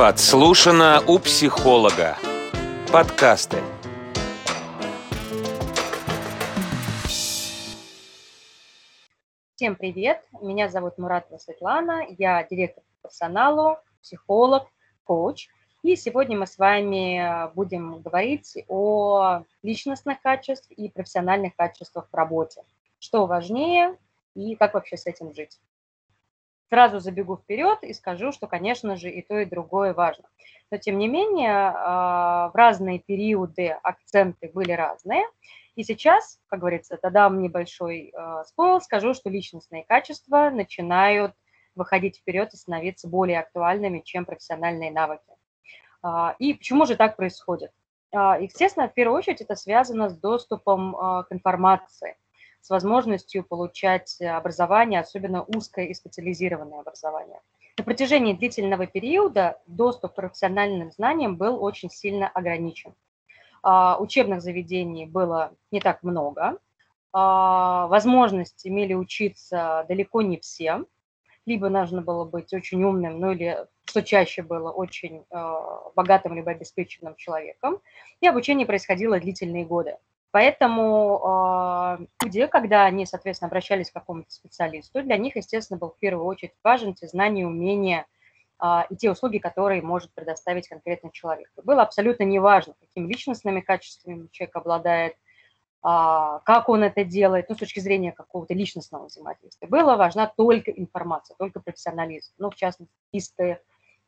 Подслушано у психолога. Подкасты. Всем привет! Меня зовут Муратова Светлана, я директор по персоналу, психолог, коуч. И сегодня мы с вами будем говорить о личностных качествах и профессиональных качествах в работе. Что важнее и как вообще с этим жить. Сразу забегу вперед и скажу, что, конечно же, и то, и другое важно. Но, тем не менее, а, в разные периоды акценты были разные. И сейчас, как говорится, тогда небольшой а, спойл, скажу, что личностные качества начинают выходить вперед и становиться более актуальными, чем профессиональные навыки. А, и почему же так происходит? Естественно, в первую очередь это связано с доступом к информации – с возможностью получать образование, особенно узкое и специализированное образование. На протяжении длительного периода доступ к профессиональным знаниям был очень сильно ограничен. А, учебных заведений было не так много, а, возможность имели учиться далеко не все, либо нужно было быть очень умным, ну или, что чаще было, очень а, богатым либо обеспеченным человеком, и обучение происходило длительные годы. Поэтому э, люди, когда они, соответственно, обращались к какому-то специалисту, для них, естественно, был в первую очередь важен те знания, умения э, и те услуги, которые может предоставить конкретный человек. Было абсолютно неважно, какими личностными качествами человек обладает, э, как он это делает, ну, с точки зрения какого-то личностного взаимодействия. Была важна только информация, только профессионализм. Ну, в частности, чистые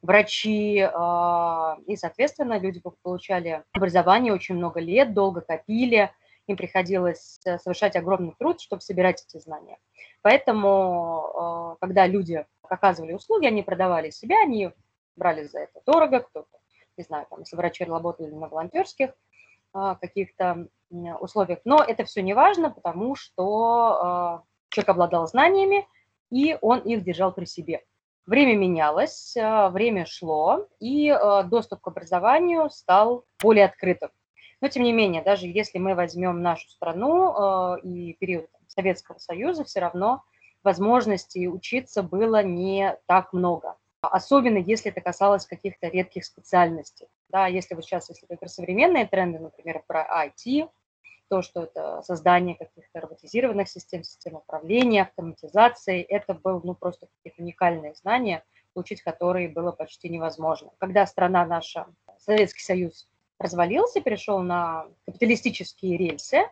врачи, а, и, соответственно, люди получали образование очень много лет, долго копили, им приходилось э, совершать огромный труд, чтобы собирать эти знания. Поэтому, а, когда люди оказывали услуги, они продавали себя, они брали за это дорого, кто-то, не знаю, там, если врачи работали на волонтерских а, каких-то условиях. Но это все не важно, потому что человек обладал знаниями, и он их держал при себе. Время менялось, а, время шло, и а, доступ к образованию стал более открытым. Но, тем не менее, даже если мы возьмем нашу страну а, и период Советского Союза, все равно возможностей учиться было не так много. Особенно если это касалось каких-то редких специальностей. Да, если вот сейчас, если про современные тренды, например, про IT, то, что это создание каких-то роботизированных систем, систем управления, автоматизации, это был ну, просто какие-то уникальные знания, получить которые было почти невозможно. Когда страна наша, Советский Союз, развалился, перешел на капиталистические рельсы,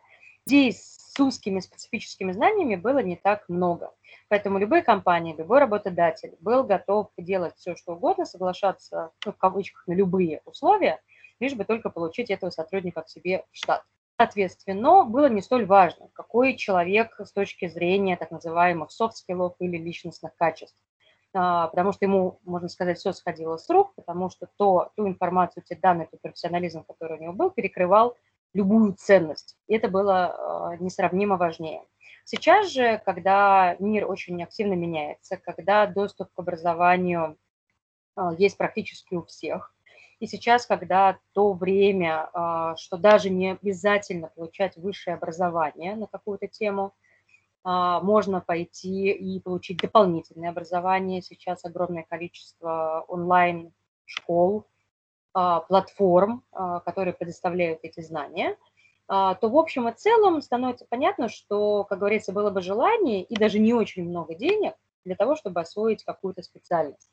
здесь с узкими специфическими знаниями было не так много. Поэтому любые компании, любой работодатель был готов делать все, что угодно, соглашаться, ну, в кавычках, на любые условия, лишь бы только получить этого сотрудника к себе в штат. Соответственно, было не столь важно, какой человек с точки зрения так называемых софт-скиллов или личностных качеств. А, потому что ему, можно сказать, все сходило с рук, потому что то, ту информацию, те данные, тот профессионализм, который у него был, перекрывал любую ценность. И это было а, несравнимо важнее. Сейчас же, когда мир очень активно меняется, когда доступ к образованию а, есть практически у всех, и сейчас, когда то время, а, что даже не обязательно получать высшее образование на какую-то тему, а, можно пойти и получить дополнительное образование. Сейчас огромное количество онлайн-школ, а, платформ, которые предоставляют эти знания, то в общем и целом становится понятно, что, как говорится, было бы желание и даже не очень много денег для того, чтобы освоить какую-то специальность.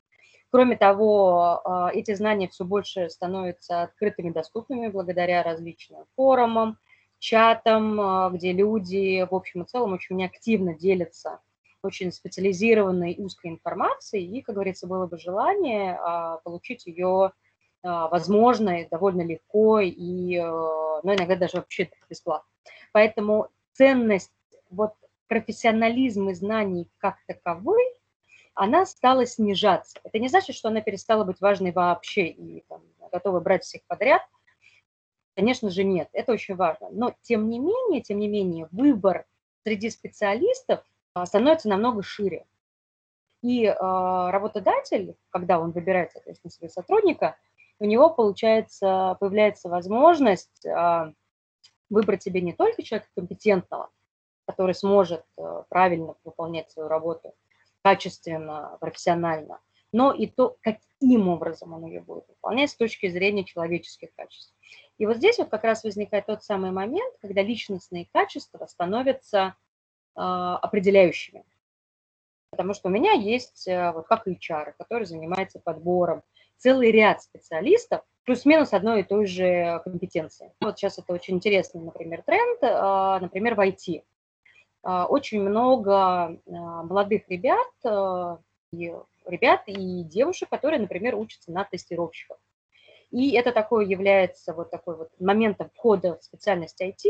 Кроме того, а, эти знания все больше становятся открытыми, доступными благодаря различным форумам, чатам, а, где люди в общем и целом очень активно делятся очень специализированной узкой информацией, и, как говорится, было бы желание а, получить ее, возможно, довольно легко и, ну, иногда даже вообще бесплатно. Поэтому ценность вот профессионализма и знаний как таковой она стала снижаться. Это не значит, что она перестала быть важной вообще и там, готова брать всех подряд. Конечно же, нет, это очень важно. Но тем не менее, тем не менее, выбор среди специалистов а, становится намного шире. И э, работодатель, когда он выбирает, соответственно, себе сотрудника, у него получается, появляется возможность э, выбрать себе не только человека компетентного, который сможет э, правильно выполнять свою работу, качественно, профессионально, но и то, каким образом он ее будет выполнять с точки зрения человеческих качеств. И вот здесь вот как раз возникает тот самый момент, когда личностные качества становятся э, определяющими. Потому что у меня есть, э, вот как HR, который занимается подбором, целый ряд специалистов, плюс-минус одной и той же компетенции. Вот сейчас это очень интересный, например, тренд, э, например, в IT. Э, очень много молодых ребят, и ребят и девушек, которые, например, учатся на тестировщиков. И это такое является вот такой вот моментом входа в специальность IT,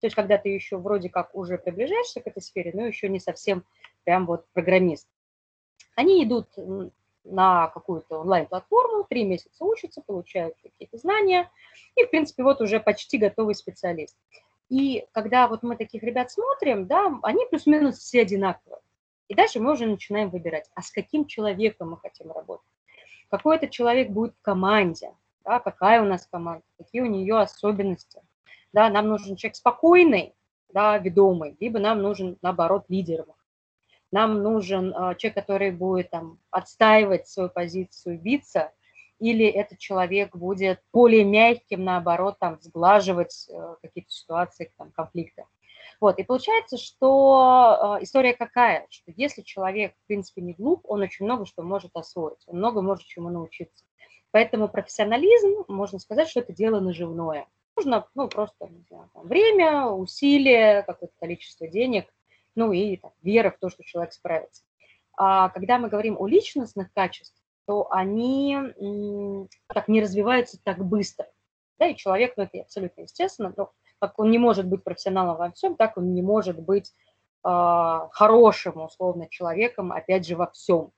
то есть когда ты еще вроде как уже приближаешься к этой сфере, но еще не совсем прям вот программист. Они идут на какую-то онлайн-платформу, три месяца учатся, получают какие-то знания, и, в принципе, вот уже почти готовый специалист. И когда вот мы таких ребят смотрим, да, они плюс-минус все одинаковые. И дальше мы уже начинаем выбирать, а с каким человеком мы хотим работать. Какой это человек будет в команде, да, какая у нас команда, какие у нее особенности. Да, нам нужен человек спокойный, да, ведомый, либо нам нужен, наоборот, лидер. Нам нужен э, человек, который будет там, отстаивать свою позицию, биться, или этот человек будет более мягким, наоборот, там, сглаживать э, какие-то ситуации, там, конфликты. Вот, и получается, что э, история какая, что если человек, в принципе, не глуп, он очень много что может освоить, он много может чему научиться. Поэтому профессионализм, можно сказать, что это дело наживное. Нужно ну, просто не знаю, там, время, усилия, какое-то количество денег, ну и там, вера в то, что человек справится. А когда мы говорим о личностных качествах, то они так не развиваются так быстро. Да, и человек, ну это абсолютно естественно, но как он не может быть профессионалом во всем, так он не может быть э, хорошим, условно, человеком, опять же, во всем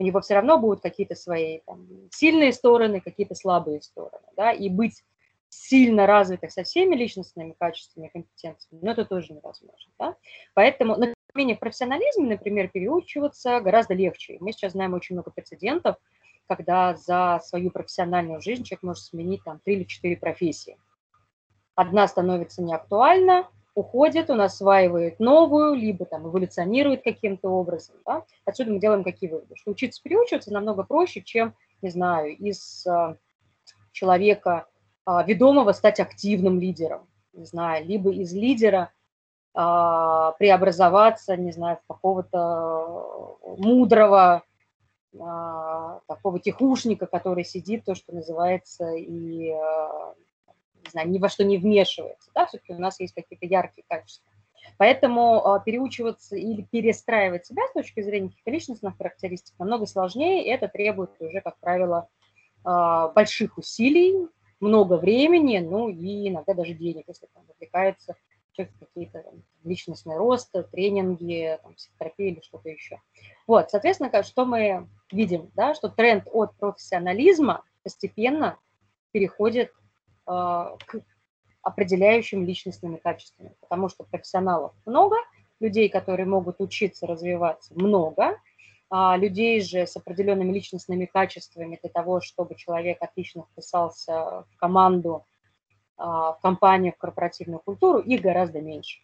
у него все равно будут какие-то свои там, сильные стороны, какие-то слабые стороны, да, и быть сильно развитых со всеми личностными качествами компетенциями, но это тоже невозможно, да. Поэтому менее в профессионализме, например, переучиваться гораздо легче. Мы сейчас знаем очень много прецедентов, когда за свою профессиональную жизнь человек может сменить там три или четыре профессии. Одна становится неактуальна, уходит, он осваивает новую, либо там эволюционирует каким-то образом. Да? Отсюда мы делаем какие выводы? Что учиться переучиваться намного проще, чем, не знаю, из э, человека э, ведомого стать активным лидером, не знаю, либо из лидера преобразоваться, не знаю, в какого-то мудрого, такого тихушника, который сидит, то, что называется, и не знаю, ни во что не вмешивается, да, все-таки у нас есть какие-то яркие качества. Поэтому а, переучиваться или перестраивать себя с точки зрения каких-то личностных характеристик намного сложнее, и это требует уже, как правило, а, больших усилий, много времени, ну и иногда даже денег, если там вовлекается какие-то личностные росты, тренинги, там, психотерапия или что-то еще. Вот, соответственно, что мы видим, да, что тренд от профессионализма постепенно переходит а, к определяющим личностными качествами, потому что профессионалов много, людей, которые могут учиться, развиваться, много, а людей же с определенными личностными качествами для того, чтобы человек отлично вписался в команду, в компанию, в корпоративную культуру, их гораздо меньше.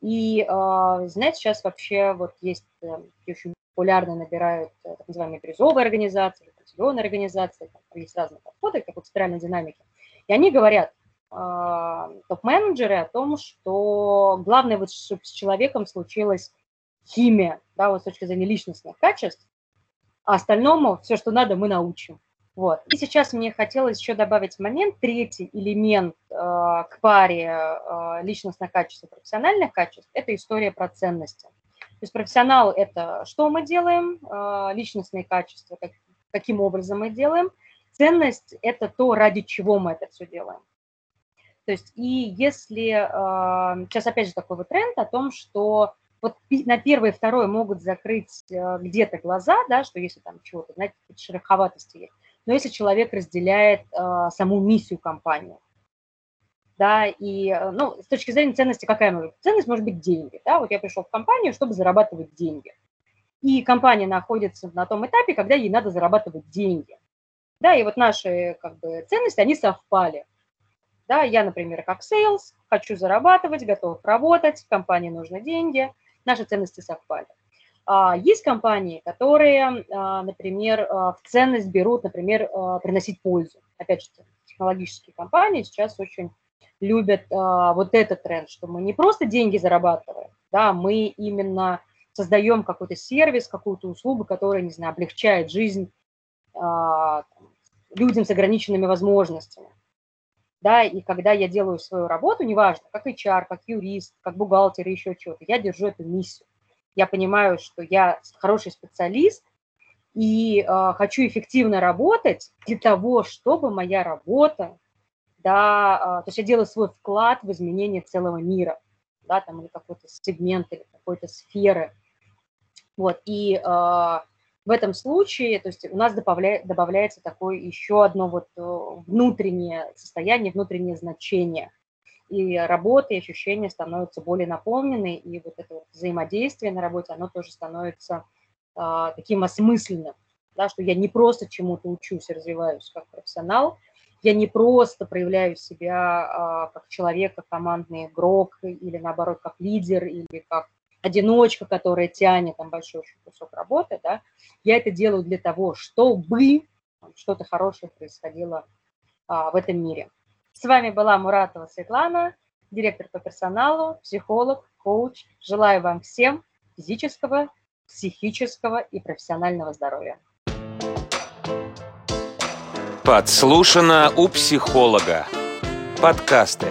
И, знаете, сейчас вообще вот есть э, очень популярно набирают э, так называемые бирюзовые организации, зеленые организации, есть разные подходы, как вот спиральной динамики. И они говорят, а, топ-менеджеры, о том, что главное, вот, чтобы с человеком случилась химия, да, вот с точки зрения личностных качеств, а остальному все, что надо, мы научим. Вот. И сейчас мне хотелось еще добавить момент, третий элемент э, к паре э, личностных качеств и профессиональных качеств – это история про ценности. То есть профессионал – это что мы делаем, э, личностные качества, как, каким образом мы делаем – Ценность – это то, ради чего мы это все делаем. То есть и если, а, сейчас опять же такой вот тренд о том, что вот на первое и второе могут закрыть а, где-то глаза, да, что если там чего-то, знаете, шероховатости есть, но если человек разделяет а, саму миссию компании, да, и, ну, с точки зрения ценности какая может быть? Ценность может быть деньги, да, вот я пришел в компанию, чтобы зарабатывать деньги, и компания находится на том этапе, когда ей надо зарабатывать деньги. Да, и вот наши как бы, ценности, они совпали. Да, я, например, как sales, хочу зарабатывать, готов работать, компании нужны деньги, наши ценности совпали. А, есть компании, которые, а, например, в ценность берут, например, приносить пользу. Опять же, технологические компании сейчас очень любят вот этот тренд, что мы не просто деньги зарабатываем, да, мы именно создаем какой-то сервис, какую-то услугу, которая, не знаю, облегчает жизнь людям с ограниченными возможностями. Да, и когда я делаю свою работу, неважно, как HR, как юрист, как бухгалтер, еще что-то, я держу эту миссию. Я понимаю, что я хороший специалист и э, хочу эффективно работать для того, чтобы моя работа, да, э, то есть я делаю свой вклад в изменение целого мира, да, там или какой-то сегмент, или какой-то сферы. Вот, и э, в этом случае, то есть у нас добавляет, добавляется такое еще одно вот внутреннее состояние, внутреннее значение. И работа, и ощущения становятся более наполнены, и вот это вот взаимодействие на работе, оно тоже становится а, таким осмысленным, да, что я не просто чему-то учусь и развиваюсь как профессионал, я не просто проявляю себя а, как человек, как командный игрок, или наоборот, как лидер, или как одиночка, которая тянет там большой очень кусок работы, да, я это делаю для того, чтобы что-то хорошее происходило а, в этом мире. С вами была Муратова Светлана, директор по персоналу, психолог, коуч. Желаю вам всем физического, психического и профессионального здоровья. Подслушано у психолога. Подкасты.